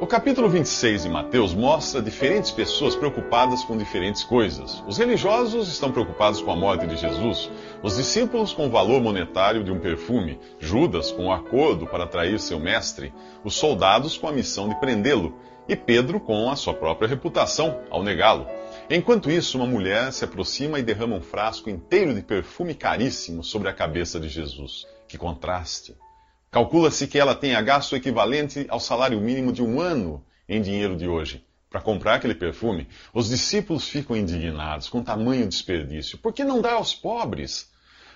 O capítulo 26 de Mateus mostra diferentes pessoas preocupadas com diferentes coisas. Os religiosos estão preocupados com a morte de Jesus, os discípulos com o valor monetário de um perfume, Judas com o acordo para atrair seu mestre, os soldados com a missão de prendê-lo e Pedro com a sua própria reputação ao negá-lo. Enquanto isso, uma mulher se aproxima e derrama um frasco inteiro de perfume caríssimo sobre a cabeça de Jesus. Que contraste! Calcula-se que ela tenha gasto equivalente ao salário mínimo de um ano em dinheiro de hoje. Para comprar aquele perfume, os discípulos ficam indignados com tamanho desperdício. Por que não dar aos pobres?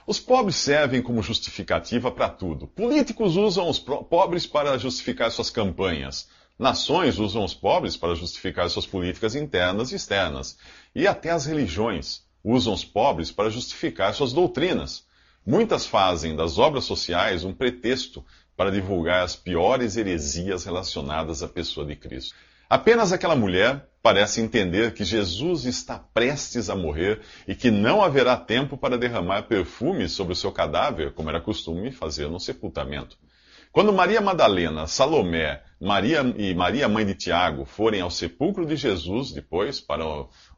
Os pobres servem como justificativa para tudo. Políticos usam os pobres para justificar suas campanhas. Nações usam os pobres para justificar suas políticas internas e externas. E até as religiões usam os pobres para justificar suas doutrinas. Muitas fazem das obras sociais um pretexto para divulgar as piores heresias relacionadas à pessoa de Cristo. Apenas aquela mulher parece entender que Jesus está prestes a morrer e que não haverá tempo para derramar perfume sobre o seu cadáver, como era costume fazer no sepultamento. Quando Maria Madalena, Salomé, Maria e Maria, mãe de Tiago, forem ao sepulcro de Jesus depois para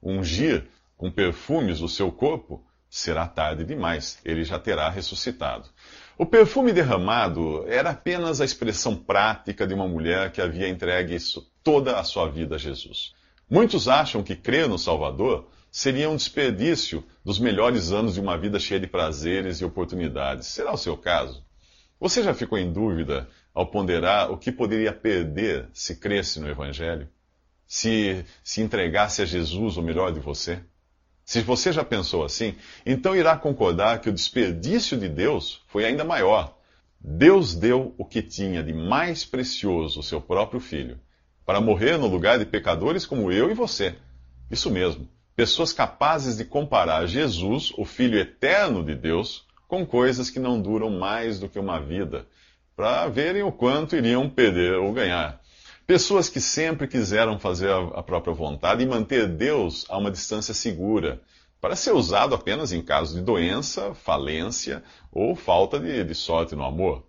ungir com perfumes o seu corpo, será tarde demais, ele já terá ressuscitado. O perfume derramado era apenas a expressão prática de uma mulher que havia entregue toda a sua vida a Jesus. Muitos acham que crer no Salvador seria um desperdício dos melhores anos de uma vida cheia de prazeres e oportunidades. Será o seu caso? Você já ficou em dúvida ao ponderar o que poderia perder se cresce no Evangelho? Se se entregasse a Jesus o melhor de você? Se você já pensou assim, então irá concordar que o desperdício de Deus foi ainda maior. Deus deu o que tinha de mais precioso, o seu próprio filho, para morrer no lugar de pecadores como eu e você. Isso mesmo, pessoas capazes de comparar Jesus, o Filho eterno de Deus, com coisas que não duram mais do que uma vida, para verem o quanto iriam perder ou ganhar. Pessoas que sempre quiseram fazer a própria vontade e manter Deus a uma distância segura, para ser usado apenas em caso de doença, falência ou falta de, de sorte no amor.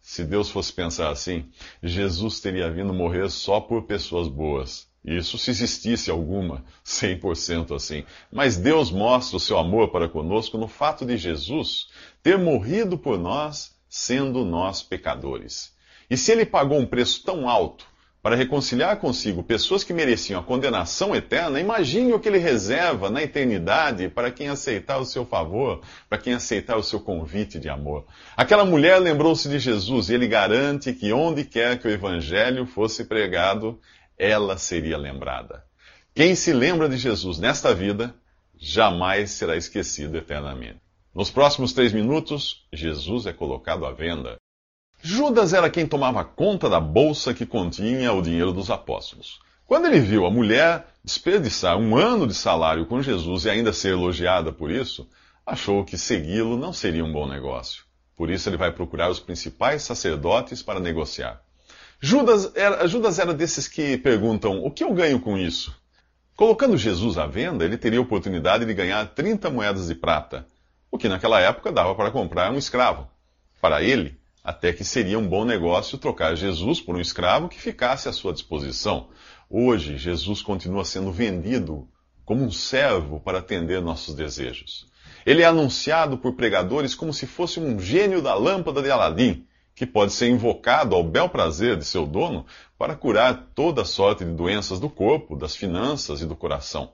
Se Deus fosse pensar assim, Jesus teria vindo morrer só por pessoas boas. Isso se existisse alguma, 100% assim. Mas Deus mostra o seu amor para conosco no fato de Jesus ter morrido por nós, sendo nós pecadores. E se ele pagou um preço tão alto para reconciliar consigo pessoas que mereciam a condenação eterna, imagine o que ele reserva na eternidade para quem aceitar o seu favor, para quem aceitar o seu convite de amor. Aquela mulher lembrou-se de Jesus e ele garante que onde quer que o evangelho fosse pregado, ela seria lembrada. Quem se lembra de Jesus nesta vida, jamais será esquecido eternamente. Nos próximos três minutos, Jesus é colocado à venda. Judas era quem tomava conta da bolsa que continha o dinheiro dos apóstolos. Quando ele viu a mulher desperdiçar um ano de salário com Jesus e ainda ser elogiada por isso, achou que segui-lo não seria um bom negócio. Por isso ele vai procurar os principais sacerdotes para negociar. Judas era, Judas era desses que perguntam: o que eu ganho com isso? Colocando Jesus à venda, ele teria a oportunidade de ganhar 30 moedas de prata, o que naquela época dava para comprar um escravo. Para ele, até que seria um bom negócio trocar Jesus por um escravo que ficasse à sua disposição. Hoje, Jesus continua sendo vendido como um servo para atender nossos desejos. Ele é anunciado por pregadores como se fosse um gênio da lâmpada de Aladim, que pode ser invocado ao bel prazer de seu dono para curar toda sorte de doenças do corpo, das finanças e do coração.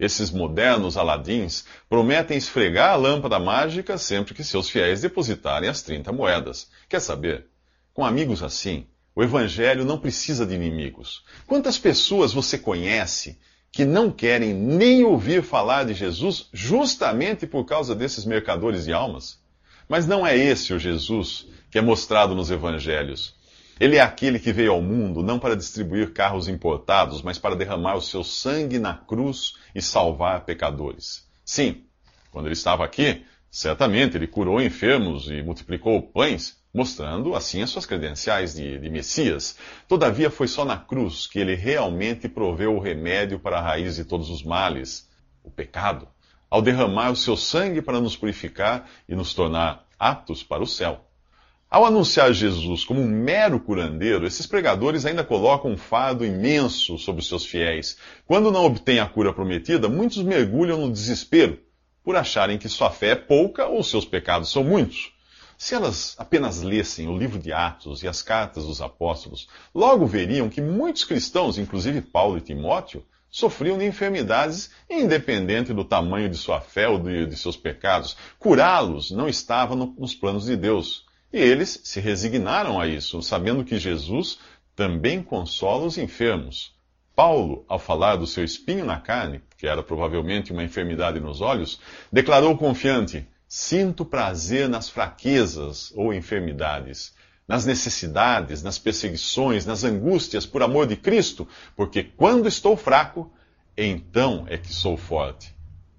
Esses modernos aladins prometem esfregar a lâmpada mágica sempre que seus fiéis depositarem as 30 moedas. Quer saber? Com amigos assim, o evangelho não precisa de inimigos. Quantas pessoas você conhece que não querem nem ouvir falar de Jesus justamente por causa desses mercadores de almas? Mas não é esse o Jesus que é mostrado nos evangelhos. Ele é aquele que veio ao mundo não para distribuir carros importados, mas para derramar o seu sangue na cruz e salvar pecadores. Sim, quando ele estava aqui, certamente ele curou enfermos e multiplicou pães, mostrando assim as suas credenciais de, de Messias. Todavia, foi só na cruz que ele realmente proveu o remédio para a raiz de todos os males, o pecado, ao derramar o seu sangue para nos purificar e nos tornar aptos para o céu. Ao anunciar Jesus como um mero curandeiro, esses pregadores ainda colocam um fardo imenso sobre os seus fiéis. Quando não obtêm a cura prometida, muitos mergulham no desespero por acharem que sua fé é pouca ou seus pecados são muitos. Se elas apenas lessem o livro de Atos e as cartas dos apóstolos, logo veriam que muitos cristãos, inclusive Paulo e Timóteo, sofriam de enfermidades independente do tamanho de sua fé ou de, de seus pecados. Curá-los não estava no, nos planos de Deus. E eles se resignaram a isso, sabendo que Jesus também consola os enfermos. Paulo, ao falar do seu espinho na carne, que era provavelmente uma enfermidade nos olhos, declarou confiante: Sinto prazer nas fraquezas ou enfermidades, nas necessidades, nas perseguições, nas angústias por amor de Cristo, porque quando estou fraco, então é que sou forte.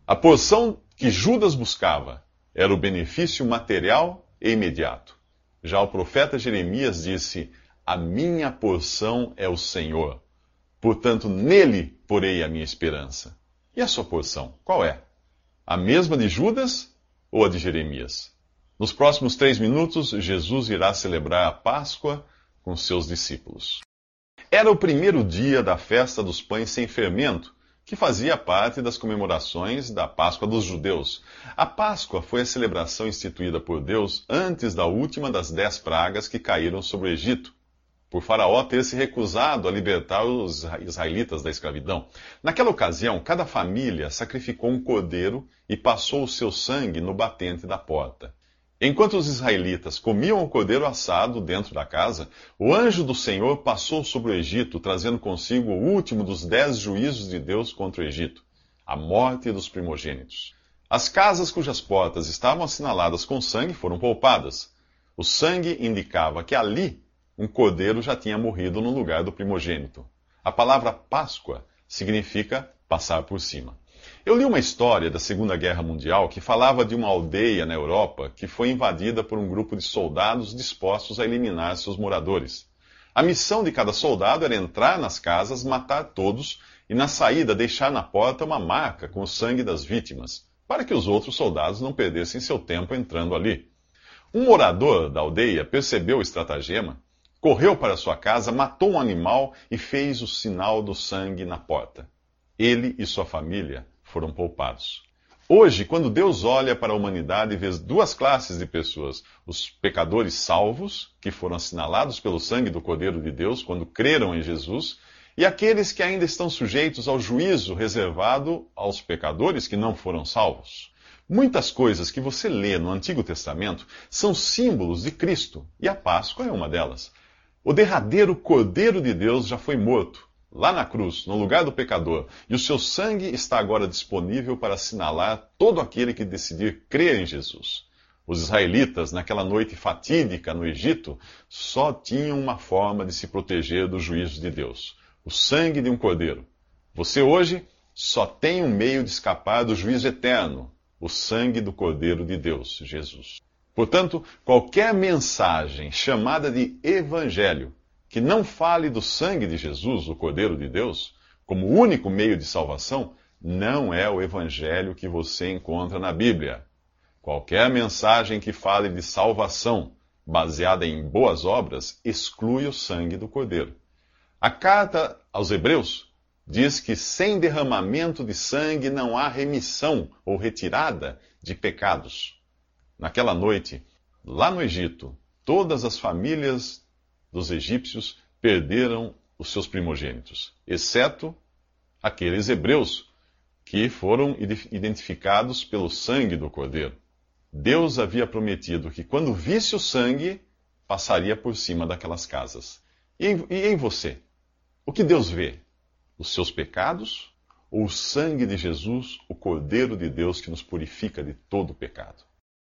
A porção que Judas buscava era o benefício material e imediato. Já o profeta Jeremias disse: A minha porção é o Senhor, portanto nele porei a minha esperança. E a sua porção, qual é? A mesma de Judas ou a de Jeremias? Nos próximos três minutos, Jesus irá celebrar a Páscoa com seus discípulos. Era o primeiro dia da festa dos pães sem fermento, que fazia parte das comemorações da Páscoa dos judeus. A Páscoa foi a celebração instituída por Deus antes da última das dez pragas que caíram sobre o Egito por Faraó ter se recusado a libertar os israelitas da escravidão. Naquela ocasião, cada família sacrificou um cordeiro e passou o seu sangue no batente da porta. Enquanto os israelitas comiam o cordeiro assado dentro da casa, o anjo do Senhor passou sobre o Egito, trazendo consigo o último dos dez juízos de Deus contra o Egito, a morte dos primogênitos. As casas cujas portas estavam assinaladas com sangue foram poupadas. O sangue indicava que ali um cordeiro já tinha morrido no lugar do primogênito. A palavra Páscoa significa passar por cima. Eu li uma história da Segunda Guerra Mundial que falava de uma aldeia na Europa que foi invadida por um grupo de soldados dispostos a eliminar seus moradores. A missão de cada soldado era entrar nas casas, matar todos e, na saída, deixar na porta uma marca com o sangue das vítimas, para que os outros soldados não perdessem seu tempo entrando ali. Um morador da aldeia percebeu o estratagema correu para sua casa, matou um animal e fez o sinal do sangue na porta. Ele e sua família foram poupados. Hoje, quando Deus olha para a humanidade, vê duas classes de pessoas: os pecadores salvos, que foram assinalados pelo sangue do Cordeiro de Deus quando creram em Jesus, e aqueles que ainda estão sujeitos ao juízo reservado aos pecadores que não foram salvos. Muitas coisas que você lê no Antigo Testamento são símbolos de Cristo, e a Páscoa é uma delas. O derradeiro Cordeiro de Deus já foi morto, lá na cruz, no lugar do pecador, e o seu sangue está agora disponível para assinalar todo aquele que decidir crer em Jesus. Os israelitas, naquela noite fatídica no Egito, só tinham uma forma de se proteger do juízo de Deus: o sangue de um cordeiro. Você hoje só tem um meio de escapar do juízo eterno: o sangue do Cordeiro de Deus, Jesus. Portanto, qualquer mensagem chamada de evangelho que não fale do sangue de Jesus, o Cordeiro de Deus, como único meio de salvação, não é o evangelho que você encontra na Bíblia. Qualquer mensagem que fale de salvação baseada em boas obras exclui o sangue do Cordeiro. A carta aos Hebreus diz que sem derramamento de sangue não há remissão ou retirada de pecados. Naquela noite, lá no Egito, todas as famílias dos egípcios perderam os seus primogênitos, exceto aqueles hebreus que foram identificados pelo sangue do cordeiro. Deus havia prometido que quando visse o sangue, passaria por cima daquelas casas. E em, e em você? O que Deus vê? Os seus pecados ou o sangue de Jesus, o Cordeiro de Deus que nos purifica de todo pecado?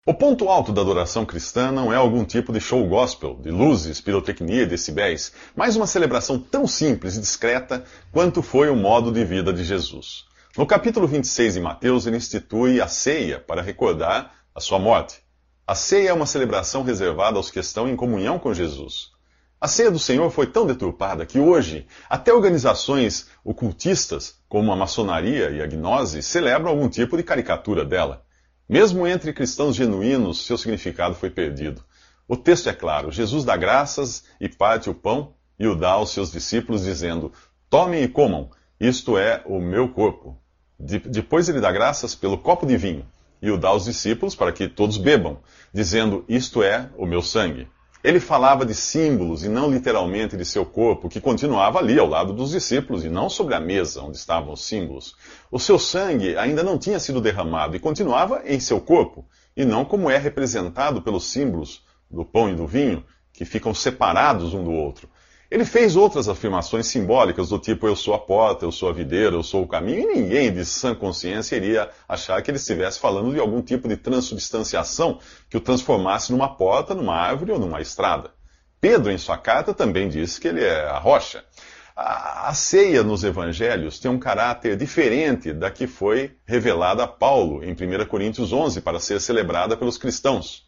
O ponto alto da adoração cristã não é algum tipo de show gospel, de luzes, pirotecnia decibéis, mas uma celebração tão simples e discreta quanto foi o modo de vida de Jesus. No capítulo 26 de Mateus, ele institui a ceia para recordar a sua morte. A ceia é uma celebração reservada aos que estão em comunhão com Jesus. A ceia do Senhor foi tão deturpada que hoje, até organizações ocultistas, como a maçonaria e a gnose, celebram algum tipo de caricatura dela. Mesmo entre cristãos genuínos, seu significado foi perdido. O texto é claro: Jesus dá graças e parte o pão e o dá aos seus discípulos, dizendo: Tomem e comam, isto é o meu corpo. De depois ele dá graças pelo copo de vinho e o dá aos discípulos para que todos bebam, dizendo: Isto é o meu sangue. Ele falava de símbolos e não literalmente de seu corpo, que continuava ali ao lado dos discípulos e não sobre a mesa onde estavam os símbolos. O seu sangue ainda não tinha sido derramado e continuava em seu corpo, e não como é representado pelos símbolos do pão e do vinho, que ficam separados um do outro. Ele fez outras afirmações simbólicas do tipo eu sou a porta, eu sou a videira, eu sou o caminho, e ninguém de sã consciência iria achar que ele estivesse falando de algum tipo de transubstanciação que o transformasse numa porta, numa árvore ou numa estrada. Pedro, em sua carta, também disse que ele é a rocha. A, ceia nos evangelhos tem um caráter diferente da que foi revelada a Paulo em 1 Coríntios 11 para ser celebrada pelos cristãos.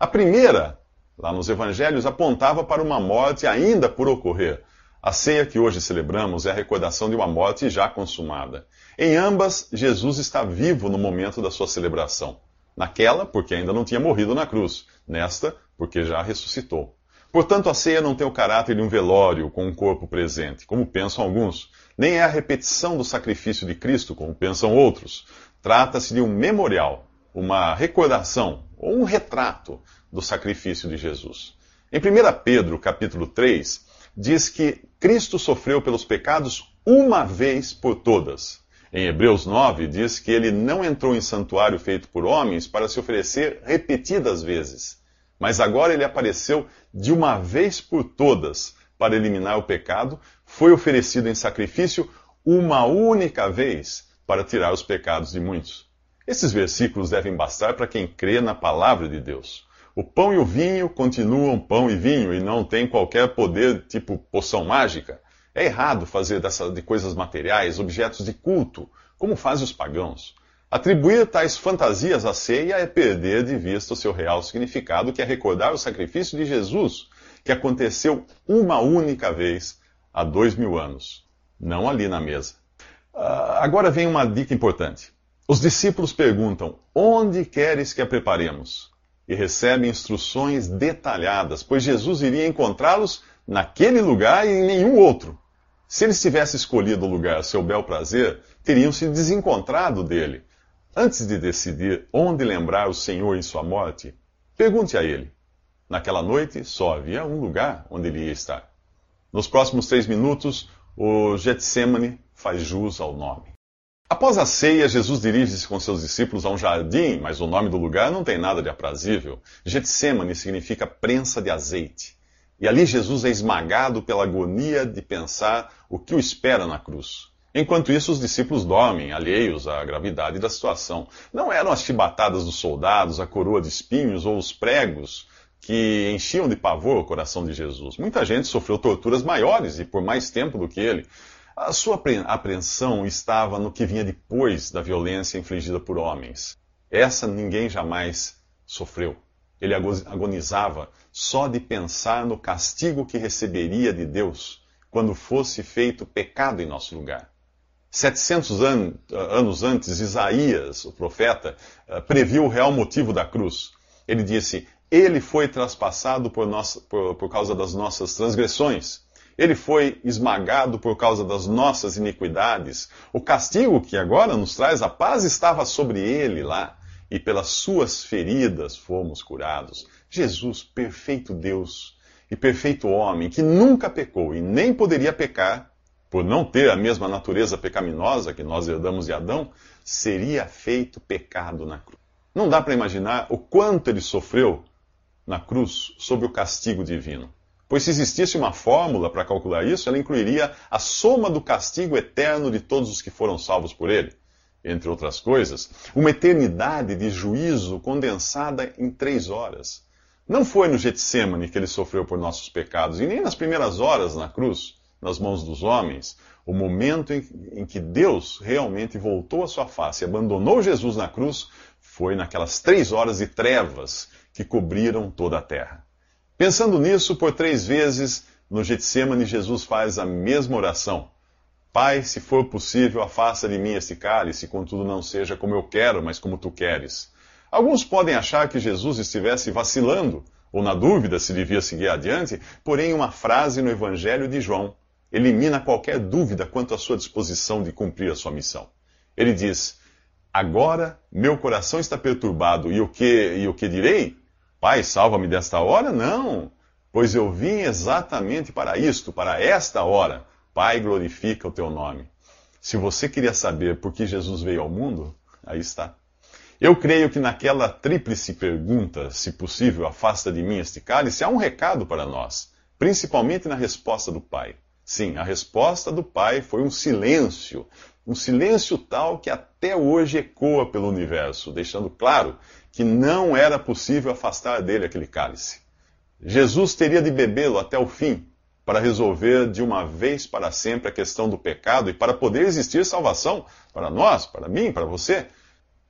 A primeira lá nos evangelhos, apontava para uma morte ainda por ocorrer. A ceia que hoje celebramos é a recordação de uma morte já consumada. Em ambas, Jesus está vivo no momento da sua celebração. Naquela, porque ainda não tinha morrido na cruz. Nesta, porque já ressuscitou. Portanto, a ceia não tem o caráter de um velório com um corpo presente, como pensam alguns, nem é a repetição do sacrifício de Cristo, como pensam outros. Trata-se de um memorial, uma recordação ou um retrato do sacrifício de Jesus. Em 1 Pedro, capítulo 3, diz que Cristo sofreu pelos pecados uma vez por todas. Em Hebreus 9, diz que ele não entrou em santuário feito por homens para se oferecer repetidas vezes, mas agora ele apareceu de uma vez por todas para eliminar o pecado, foi oferecido em sacrifício uma única vez para tirar os pecados de muitos. Esses versículos devem bastar para quem crê na palavra de Deus. O pão e o vinho continuam pão e vinho e não têm qualquer poder tipo poção mágica. É errado fazer dessa, de coisas materiais objetos de culto, como fazem os pagãos. Atribuir tais fantasias à ceia é perder de vista o seu real significado, que é recordar o sacrifício de Jesus, que aconteceu uma única vez há dois mil anos, não ali na mesa. Uh, agora vem uma dica importante. Os discípulos perguntam: Onde queres que a preparemos? E recebem instruções detalhadas, pois Jesus iria encontrá-los naquele lugar e em nenhum outro. Se eles tivessem escolhido o lugar a seu bel prazer, teriam se desencontrado dele. Antes de decidir onde lembrar o Senhor em sua morte, pergunte a ele. Naquela noite só havia um lugar onde ele ia estar. Nos próximos três minutos, o Getsemane faz jus ao nome. Após a ceia, Jesus dirige-se com seus discípulos a um jardim, mas o nome do lugar não tem nada de aprazível. Getsemane significa prensa de azeite. E ali Jesus é esmagado pela agonia de pensar o que o espera na cruz. Enquanto isso, os discípulos dormem, alheios à gravidade da situação. Não eram as chibatadas dos soldados, a coroa de espinhos ou os pregos que enchiam de pavor o coração de Jesus. Muita gente sofreu torturas maiores e por mais tempo do que ele. A sua apreensão estava no que vinha depois da violência infligida por homens. Essa ninguém jamais sofreu. Ele agonizava só de pensar no castigo que receberia de Deus quando fosse feito pecado em nosso lugar. 700 an anos antes, Isaías, o profeta, eh, previu o real motivo da cruz. Ele disse: Ele foi traspassado por, nossa, por, por causa das nossas transgressões ele foi esmagado por causa das nossas iniquidades. O castigo que agora nos traz a paz estava sobre ele lá, e pelas suas feridas fomos curados. Jesus, perfeito Deus e perfeito homem, que nunca pecou e nem poderia pecar, por não ter a mesma natureza pecaminosa que nós herdamos de Adão, seria feito pecado na cruz. Não dá para imaginar o quanto ele sofreu na cruz sob o castigo divino. Pois se existisse uma fórmula para calcular isso, ela incluiria a soma do castigo eterno de todos os que foram salvos por ele. entre outras coisas, uma eternidade de juízo condensada em três horas. Não foi no Getsemane que ele sofreu por nossos pecados, e nem nas primeiras horas na cruz, nas mãos dos homens, o momento em, que Deus realmente voltou a sua face e abandonou Jesus na cruz foi naquelas três horas de trevas que cobriram toda a terra. Pensando nisso, por três vezes no Getsemane, Jesus faz a mesma oração. Pai, se for possível, afasta de mim este cálice, contudo não seja como eu quero, mas como tu queres. Alguns podem achar que Jesus estivesse vacilando, ou na dúvida se devia seguir adiante, porém uma frase no Evangelho de João elimina qualquer dúvida quanto à sua disposição de cumprir a sua missão. Ele diz: Agora meu coração está perturbado, e o que, e o que direi? Pai, salva-me desta hora? Não, pois eu vim exatamente para isto, para esta hora. Pai, glorifica o teu nome. Se você queria saber por que Jesus veio ao mundo, aí está. Eu creio que naquela tríplice pergunta, se possível, afasta de mim este cálice, há um recado para nós, principalmente na resposta do Pai. Sim, a resposta do Pai foi um silêncio, um silêncio tal que até hoje ecoa pelo universo, deixando claro que não era possível afastar dele aquele cálice. Jesus teria de bebê-lo até o fim para resolver de uma vez para sempre a questão do pecado e para poder existir salvação para nós, para mim, para você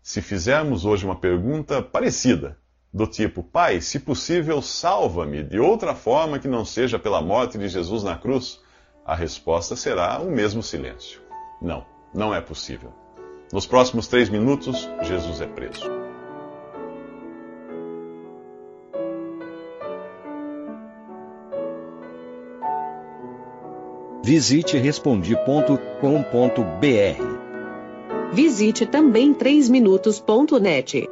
se fizermos hoje uma pergunta parecida, do tipo: Pai, se possível, salva-me de outra forma que não seja pela morte de Jesus na cruz, a resposta será o mesmo silêncio. Não, não é possível. Nos próximos três minutos, Jesus é preso. Visite respondi.com.br Visite também 3minutos.net.